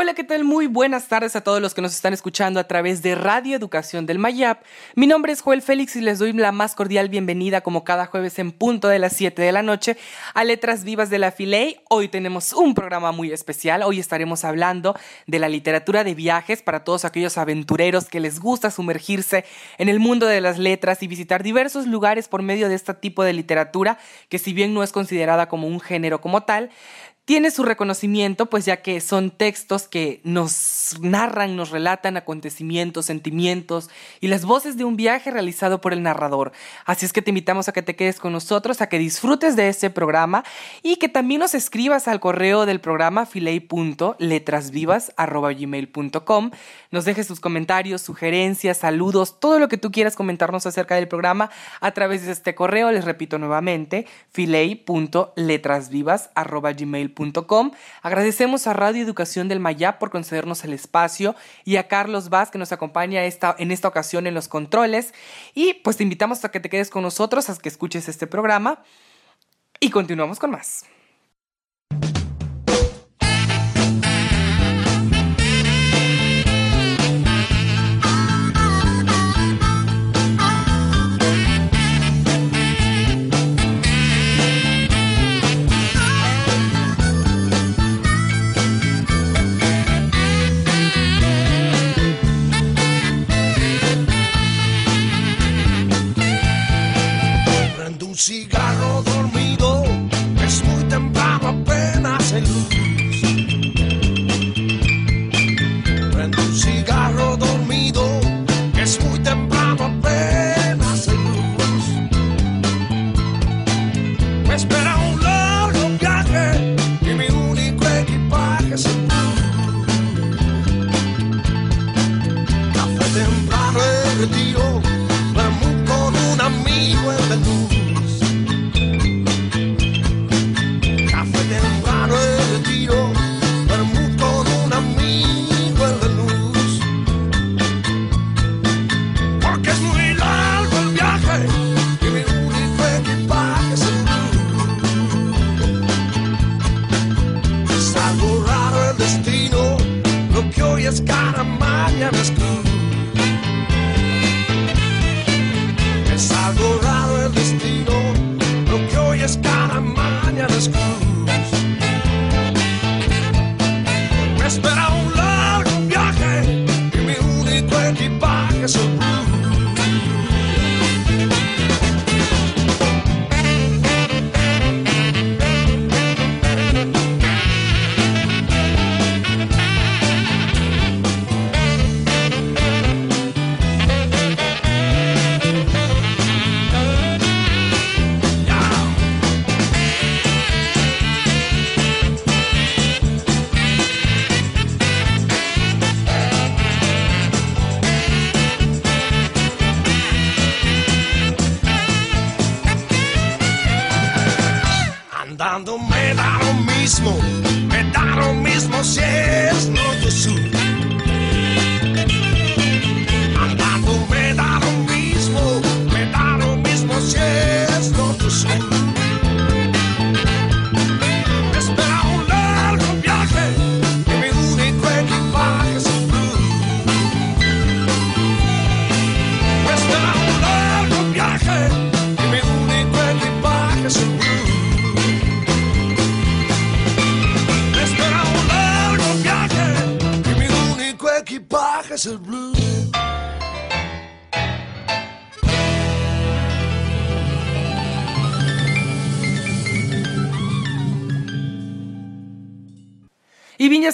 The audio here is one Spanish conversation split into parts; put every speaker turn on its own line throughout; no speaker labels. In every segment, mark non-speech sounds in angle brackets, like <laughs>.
Hola, ¿qué tal? Muy buenas tardes a todos los que nos están escuchando a través de Radio Educación del Mayap. Mi nombre es Joel Félix y les doy la más cordial bienvenida como cada jueves en punto de las 7 de la noche a Letras Vivas de la Filey. Hoy tenemos un programa muy especial. Hoy estaremos hablando de la literatura de viajes para todos aquellos aventureros que les gusta sumergirse en el mundo de las letras y visitar diversos lugares por medio de este tipo de literatura que si bien no es considerada como un género como tal, tiene su reconocimiento, pues ya que son textos que nos narran, nos relatan acontecimientos, sentimientos y las voces de un viaje realizado por el narrador. Así es que te invitamos a que te quedes con nosotros, a que disfrutes de este programa y que también nos escribas al correo del programa filey.letrasvivas.gmail.com nos dejes tus comentarios, sugerencias, saludos, todo lo que tú quieras comentarnos acerca del programa a través de este correo. Les repito nuevamente, filey.letrasvivas.gmail.com Agradecemos a Radio Educación del Mayap por concedernos el espacio y a Carlos Vaz que nos acompaña en esta ocasión en los controles. Y pues te invitamos a que te quedes con nosotros, a que escuches este programa. Y continuamos con más.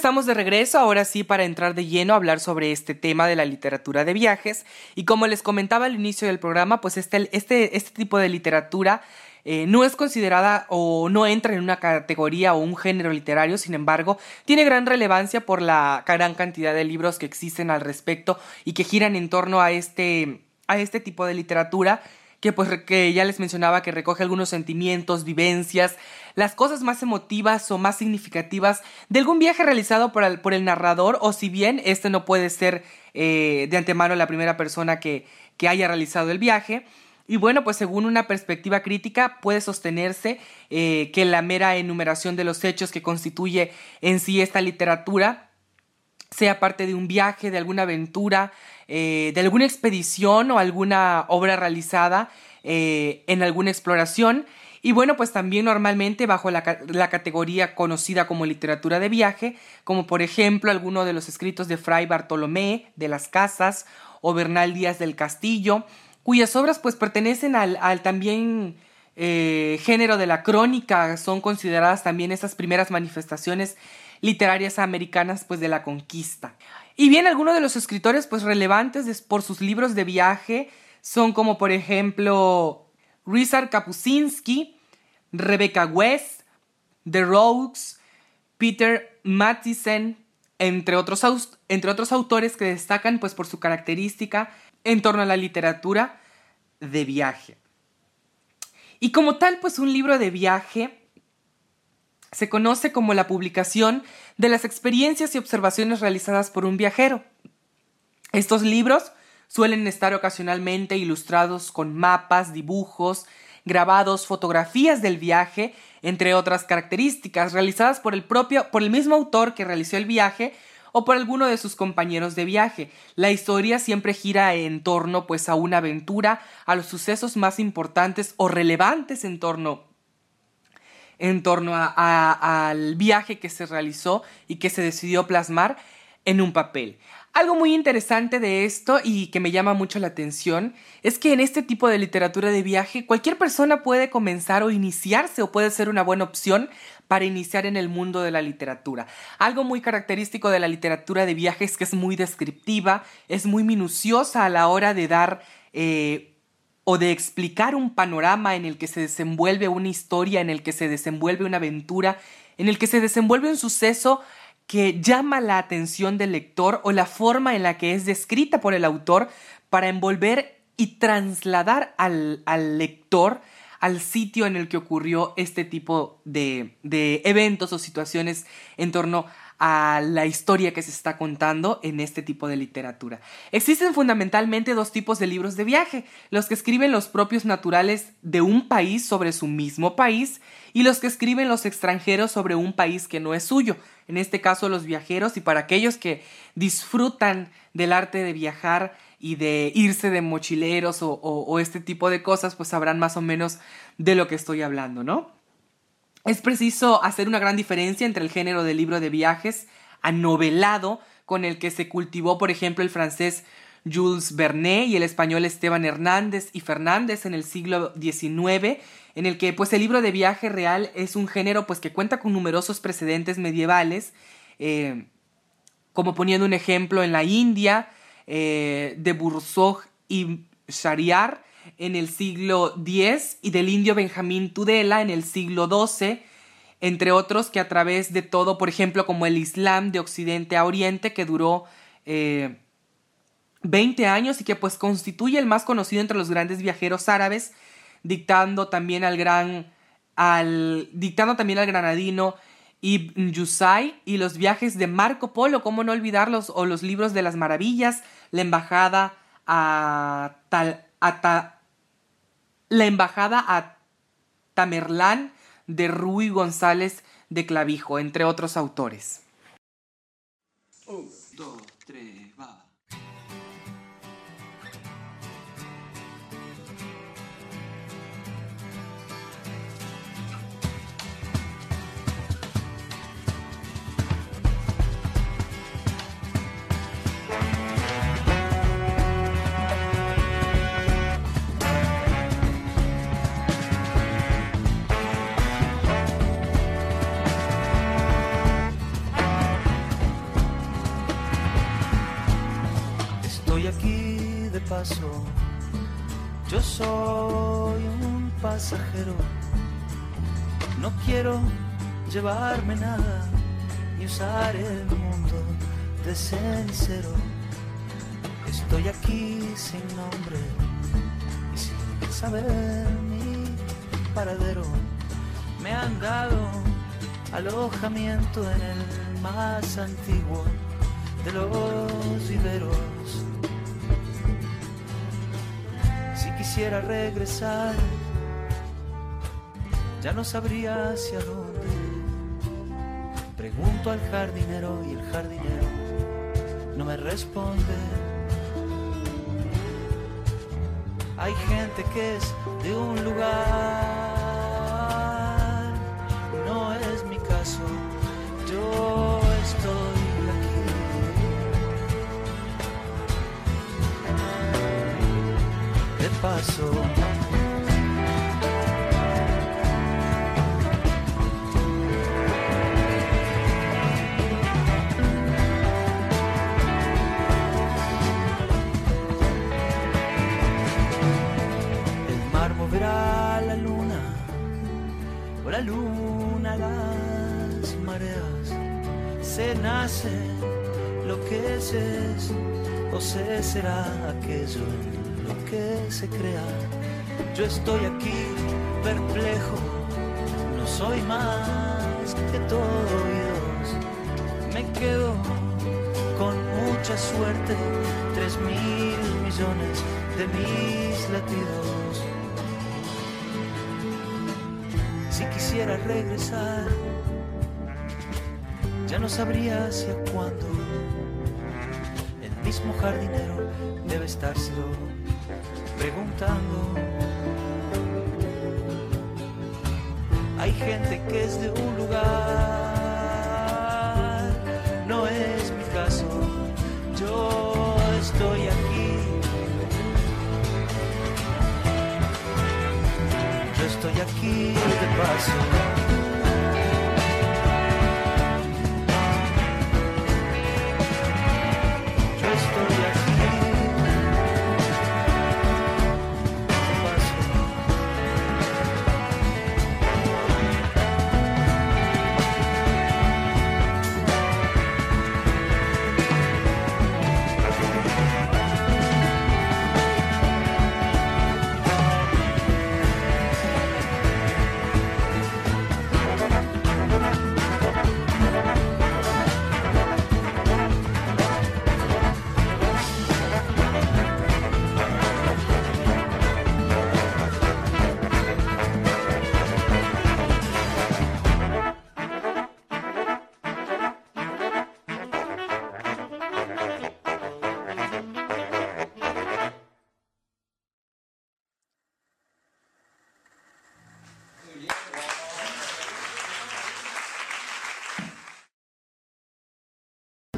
Estamos de regreso, ahora sí, para entrar de lleno a hablar sobre este tema de la literatura de viajes. Y como les comentaba al inicio del programa, pues este, este, este tipo de literatura eh, no es considerada o no entra en una categoría o un género literario, sin embargo, tiene gran relevancia por la gran cantidad de libros que existen al respecto y que giran en torno a este, a este tipo de literatura que pues que ya les mencionaba que recoge algunos sentimientos, vivencias, las cosas más emotivas o más significativas de algún viaje realizado por el, por el narrador o si bien este no puede ser eh, de antemano la primera persona que, que haya realizado el viaje. Y bueno, pues según una perspectiva crítica puede sostenerse eh, que la mera enumeración de los hechos que constituye en sí esta literatura sea parte de un viaje, de alguna aventura, eh, de alguna expedición o alguna obra realizada eh, en alguna exploración. Y bueno, pues también normalmente bajo la, categoría conocida como literatura de viaje, como por ejemplo alguno de los escritos de Fray Bartolomé de las Casas o Bernal Díaz del Castillo, cuyas obras pues pertenecen al, al también eh, género de la crónica, son consideradas también esas primeras manifestaciones literarias americanas pues de la conquista. Y bien, algunos de los escritores pues relevantes por sus libros de viaje son como por ejemplo Richard Kapuscinski, Rebecca West, The Rogues, Peter Mattison, entre otros, entre otros autores que destacan pues por su característica en torno a la literatura de viaje. Y como tal, pues un libro de viaje se conoce como la publicación de las experiencias y observaciones realizadas por un viajero. Estos libros suelen estar ocasionalmente ilustrados con mapas, dibujos, grabados, fotografías del viaje, entre otras características, realizadas por el propio, por el mismo autor que realizó el viaje o por alguno de sus compañeros de viaje. La historia siempre gira en torno pues a una aventura, a los sucesos más importantes o relevantes en torno en torno al viaje que se realizó y que se decidió plasmar en un papel. Algo muy interesante de esto y que me llama mucho la atención es que en este tipo de literatura de viaje cualquier persona puede comenzar o iniciarse o puede ser una buena opción para iniciar en el mundo de la literatura. Algo muy característico de la literatura de viaje es que es muy descriptiva, es muy minuciosa a la hora de dar eh, o de explicar un panorama en el que se desenvuelve una historia, en el que se desenvuelve una aventura, en el que se desenvuelve un suceso que llama la atención del lector o la forma en la que es descrita por el autor para envolver y trasladar al, al lector al sitio en el que ocurrió este tipo de, de eventos o situaciones en torno a la historia que se está contando en este tipo de literatura. Existen fundamentalmente dos tipos de libros de viaje, los que escriben los propios naturales de un país sobre su mismo país y los que escriben los extranjeros sobre un país que no es suyo, en este caso los viajeros y para aquellos que disfrutan del arte de viajar y de irse de mochileros o, este tipo de cosas, pues sabrán más o menos de lo que estoy hablando, ¿no? Es preciso hacer una gran diferencia entre el género de libro de viajes anovelado, con el que se cultivó, por ejemplo, el francés Jules Vernet y el español Esteban Hernández y Fernández en el siglo XIX, en el que pues el libro de viaje real es un género pues que cuenta con numerosos precedentes medievales, eh, como poniendo un ejemplo en la India, eh, de Bourgeois y Shariar en el siglo X y del indio Benjamín Tudela en el siglo XII, entre otros que a través de todo, por ejemplo, como el Islam de Occidente a Oriente, que duró 20 eh, años y que pues constituye el más conocido entre los grandes viajeros árabes, dictando también al gran, al, dictando también al granadino Ibn Yusay y los viajes de Marco Polo, cómo no olvidarlos, o los libros de las maravillas, la embajada a, Tal, la embajada a Tamerlán de Rui González de Clavijo, entre otros autores.
Yo soy un pasajero, no quiero llevarme nada ni usar el mundo de cenicero. Estoy aquí sin nombre y sin
saber mi paradero. Me han dado alojamiento en el más antiguo de los viveros. Quisiera regresar, ya no sabría hacia dónde. Pregunto al jardinero y el jardinero no me responde. Hay gente que es de un lugar, no es mi caso, El mar moverá la luna, o la luna las mareas. Se nace lo que es, es o se será aquello que se crea. Yo estoy aquí perplejo, no soy más que todo oídos. Me quedo con mucha suerte, tres mil millones de mis latidos. Si quisiera regresar, ya no sabría hacia cuándo. El mismo jardinero debe estárselo preguntando. Hay gente que es de un lugar, no es mi caso. Yo estoy aquí. Yo estoy aquí de paso.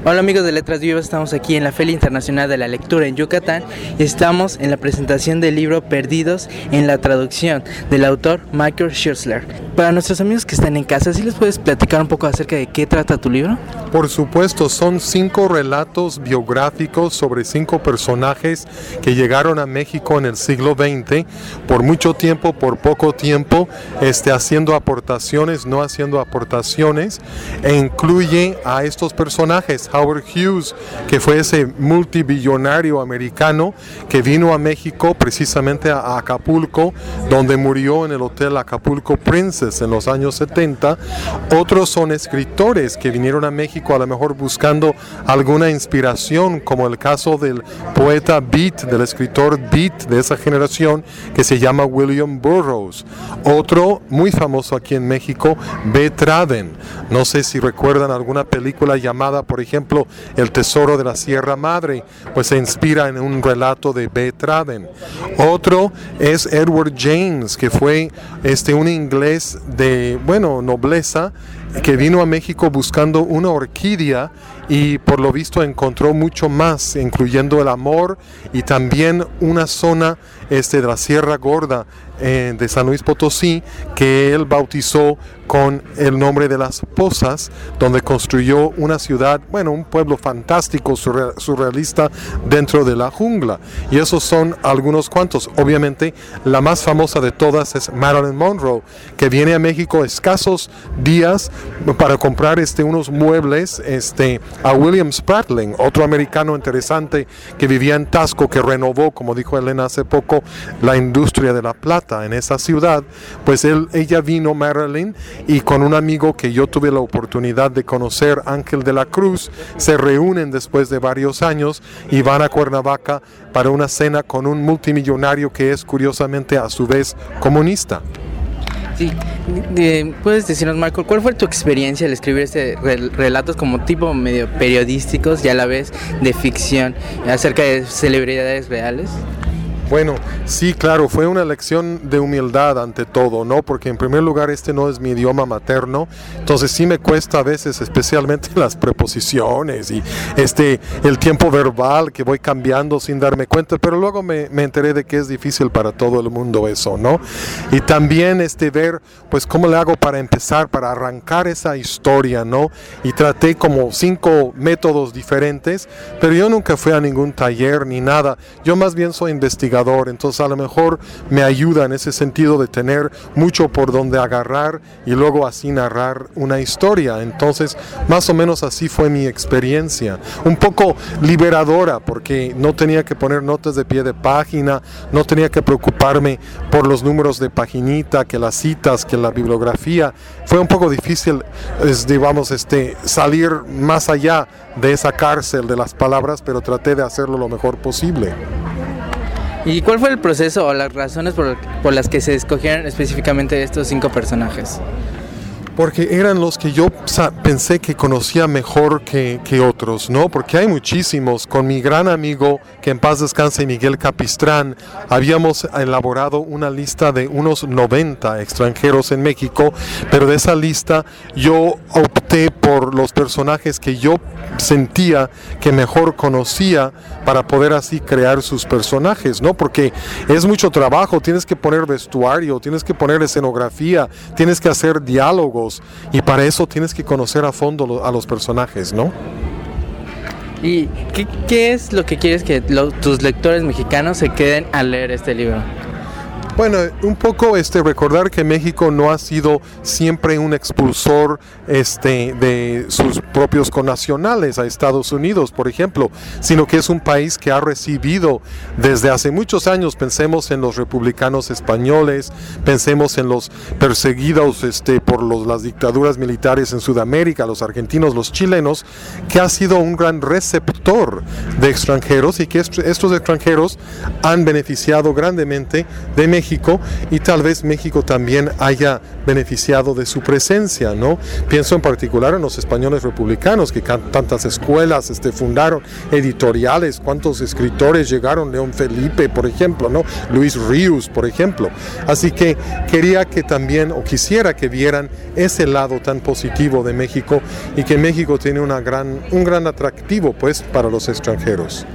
Hola amigos de Letras Vivas, estamos aquí en la Feria Internacional de la Lectura en Yucatán y estamos en la presentación del libro Perdidos en la traducción del autor Michael Schussler. Para nuestros amigos que están en casa, ¿sí les puedes platicar un poco acerca de qué trata tu libro?
Por supuesto, son cinco relatos biográficos sobre cinco personajes que llegaron a México en el siglo XX, por mucho tiempo, por poco tiempo, este, haciendo aportaciones, no haciendo aportaciones, e incluye a estos personajes, Howard Hughes, que fue ese multibillonario americano que vino a México precisamente a Acapulco, donde murió en el Hotel Acapulco Princess en los años 70. Otros son escritores que vinieron a México a lo mejor buscando alguna inspiración, como el caso del poeta Beat, del escritor Beat de esa generación, que se llama William Burroughs. Otro muy famoso aquí en México, B. Traven. No sé si recuerdan alguna película llamada, por ejemplo, El Tesoro de la Sierra Madre, pues se inspira en un relato de B. Otro es Edward James, que fue este, un inglés de, bueno, nobleza, que vino a México buscando una orquídea y por lo visto encontró mucho más, incluyendo el amor y también una zona este, de la Sierra Gorda eh, de San Luis Potosí que él bautizó con el nombre de las Pozas, donde construyó una ciudad, bueno, un pueblo fantástico, surrealista dentro de la jungla. Y esos son algunos cuantos. Obviamente, la más famosa de todas es Marilyn Monroe, que viene a México escasos días para comprar este, unos muebles este, a William Spratling, otro americano interesante que vivía en Tasco, que renovó, como dijo Elena hace poco, la industria de la plata en esa ciudad. Pues él, ella vino, Marilyn, y con un amigo que yo tuve la oportunidad de conocer, Ángel de la Cruz, se reúnen después de varios años y van a Cuernavaca para una cena con un multimillonario que es curiosamente a su vez comunista.
Sí, puedes decirnos, Michael, ¿cuál fue tu experiencia al escribir este relatos como tipo medio periodísticos y a la vez de ficción acerca de celebridades reales?
Bueno, sí, claro, fue una lección de humildad ante todo, ¿no? Porque en primer lugar este no es mi idioma materno, entonces sí me cuesta a veces, especialmente <laughs> las preposiciones y este, el tiempo verbal que voy cambiando sin darme cuenta, pero luego me, me enteré de que es difícil para todo el mundo eso, ¿no? Y también este, ver, pues, cómo le hago para empezar, para arrancar esa historia, ¿no? Y traté como cinco métodos diferentes, pero yo nunca fui a ningún taller ni nada, yo más bien soy investigador entonces a lo mejor me ayuda en ese sentido de tener mucho por donde agarrar y luego así narrar una historia. Entonces, más o menos así fue mi experiencia. Un poco liberadora porque no tenía que poner notas de pie de página, no tenía que preocuparme por los números de paginita, que las citas, que la bibliografía. Fue un poco difícil, digamos, este, salir más allá de esa cárcel de las palabras, pero traté de hacerlo lo mejor posible.
¿Y cuál fue el proceso o las razones por, por las que se escogieron específicamente estos cinco personajes?
Porque eran los que yo pensé que conocía mejor que, otros, ¿no? Porque hay muchísimos. Con mi gran amigo, que en paz descanse, Miguel Capistrán, habíamos elaborado una lista de unos 90 extranjeros en México, pero de esa lista yo opté por los personajes que yo sentía que mejor conocía para poder así crear sus personajes, ¿no? Porque es mucho trabajo, tienes que poner vestuario, tienes que poner escenografía, tienes que hacer y para eso tienes que conocer a fondo a los personajes, ¿no?
¿Y qué, es lo que quieres que tus lectores mexicanos se queden al leer este libro?
Bueno, un poco este recordar que México no ha sido siempre un expulsor este de sus propios connacionales a Estados Unidos, por ejemplo, sino que es un país que ha recibido desde hace muchos años, pensemos en los republicanos españoles, pensemos en los perseguidos este por los, las dictaduras militares en Sudamérica, los argentinos, los chilenos, que ha sido un gran receptor de extranjeros y que estos extranjeros han beneficiado grandemente de México y tal vez México también haya beneficiado de su presencia, ¿no? Pienso en particular en los españoles republicanos que tantas escuelas este, fundaron, editoriales, cuántos escritores llegaron, León Felipe, por ejemplo, ¿no? Luis Ríos, por ejemplo. Así que quería que también, o quisiera que vieran ese lado tan positivo de México y que México tiene una gran, un gran atractivo, pues, para los extranjeros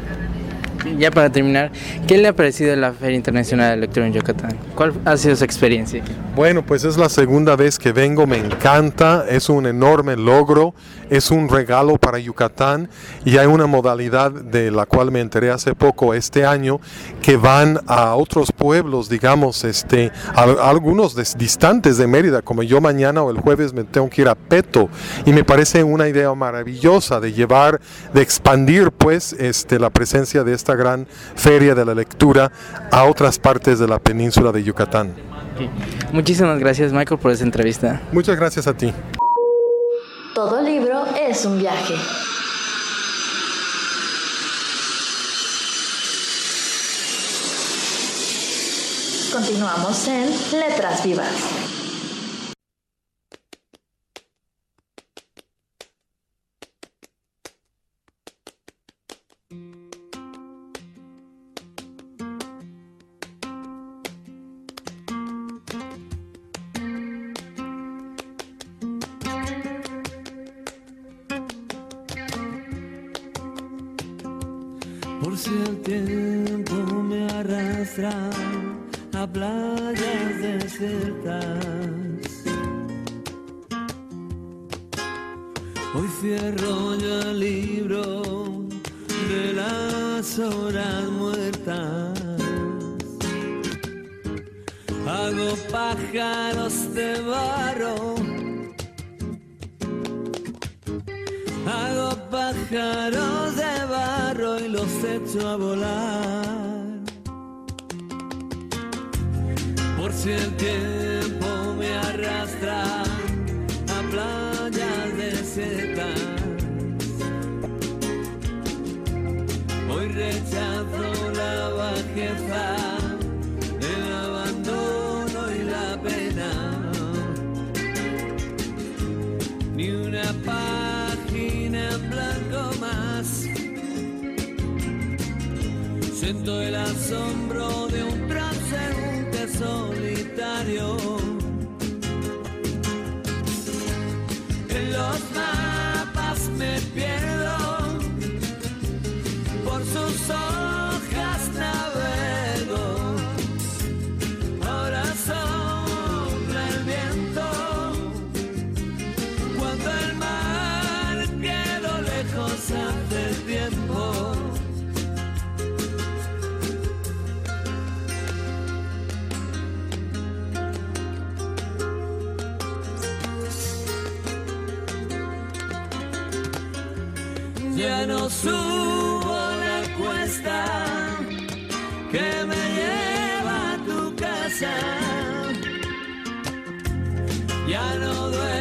ya para terminar, ¿qué le ha parecido la Feria Internacional de Lectura en Yucatán? ¿Cuál ha sido su experiencia?
Bueno, pues es la segunda vez que vengo, me encanta, es un enorme logro, es un regalo para Yucatán y hay una modalidad de la cual me enteré hace poco este año que van a otros pueblos, digamos, este, algunos distantes de Mérida, como yo mañana o el jueves me tengo que ir a Peto y me parece una idea maravillosa de llevar, de expandir pues este, la presencia de esta gran feria de la lectura a otras partes de la península de Yucatán.
Muchísimas gracias Michael por esta entrevista.
Muchas gracias a ti.
Todo libro es un viaje. Continuamos en Letras Vivas.
Hoy cierro ya el libro de las horas muertas. Hago pájaros de barro. Hago pájaros de barro y los echo a volar. Por si el tiempo me arrastra bajeza, el abandono y la pena. Ni una página en blanco más. Siento el asombro de un transeúnte solitario. En los mapas que me lleva a tu casa. Ya no duerme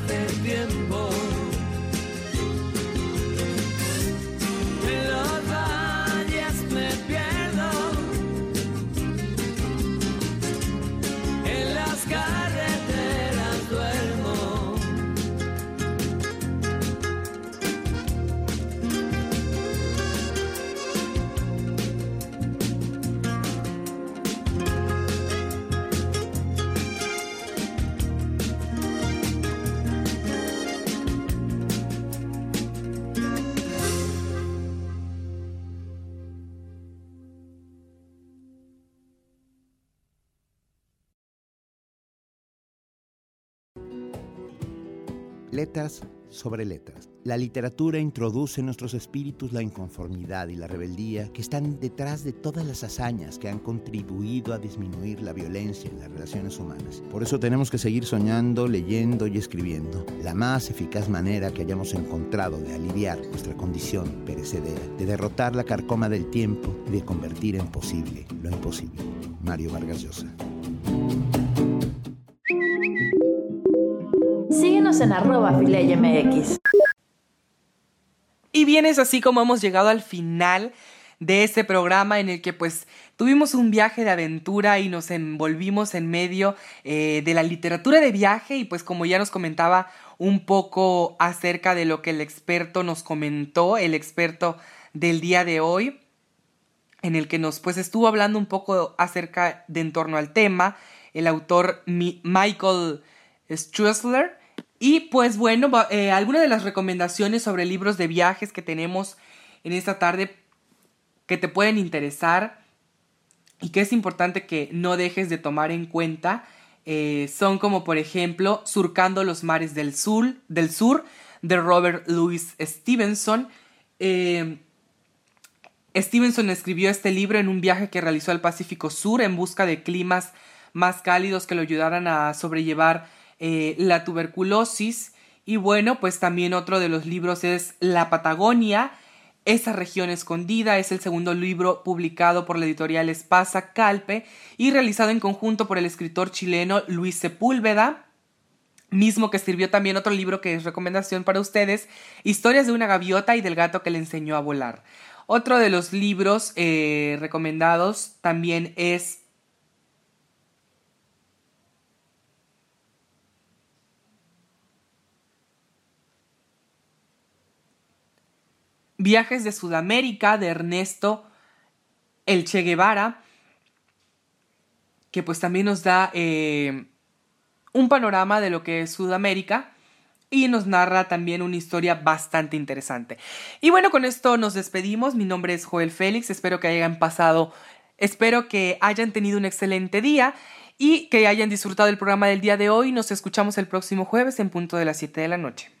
Letras sobre letras. La literatura introduce en nuestros espíritus la inconformidad y la rebeldía que están detrás de todas las hazañas que han contribuido a disminuir la violencia en las relaciones humanas. Por eso tenemos que seguir soñando, leyendo y escribiendo. La más eficaz manera que hayamos encontrado de aliviar nuestra condición perecedera, de derrotar la carcoma del tiempo y de convertir en posible lo imposible. Mario Vargas Llosa.
En arroba.
Y bien, es así como hemos llegado al final de este programa en el que pues tuvimos un viaje de aventura y nos envolvimos en medio eh, de la literatura de viaje y pues como ya nos comentaba un poco acerca de lo que el experto nos comentó, el experto del día de hoy, en el que nos pues estuvo hablando un poco acerca de en torno al tema, el autor Mi Michael Strusler. Y pues bueno, eh, algunas de las recomendaciones sobre libros de viajes que tenemos en esta tarde que te pueden interesar y que es importante que no dejes de tomar en cuenta eh, son como por ejemplo Surcando los mares del sur, del sur de Robert Louis Stevenson. Eh, Stevenson escribió este libro en un viaje que realizó al Pacífico Sur en busca de climas más cálidos que lo ayudaran a sobrellevar eh, la tuberculosis. Y bueno, pues también otro de los libros es La Patagonia, esa región escondida es el segundo libro publicado por la editorial Espasa Calpe y realizado en conjunto por el escritor chileno Luis Sepúlveda, mismo que escribió también otro libro que es recomendación para ustedes, Historias de una gaviota y del gato que le enseñó a volar. Otro de los libros eh, recomendados también es Viajes de Sudamérica de Ernesto El Che Guevara, que pues también nos da eh, un panorama de lo que es Sudamérica y nos narra también una historia bastante interesante. Y bueno, con esto nos despedimos. Mi nombre es Joel Félix, espero que hayan pasado, espero que hayan tenido un excelente día y que hayan disfrutado el programa del día de hoy. Nos escuchamos el próximo jueves en punto de las 7 de la noche.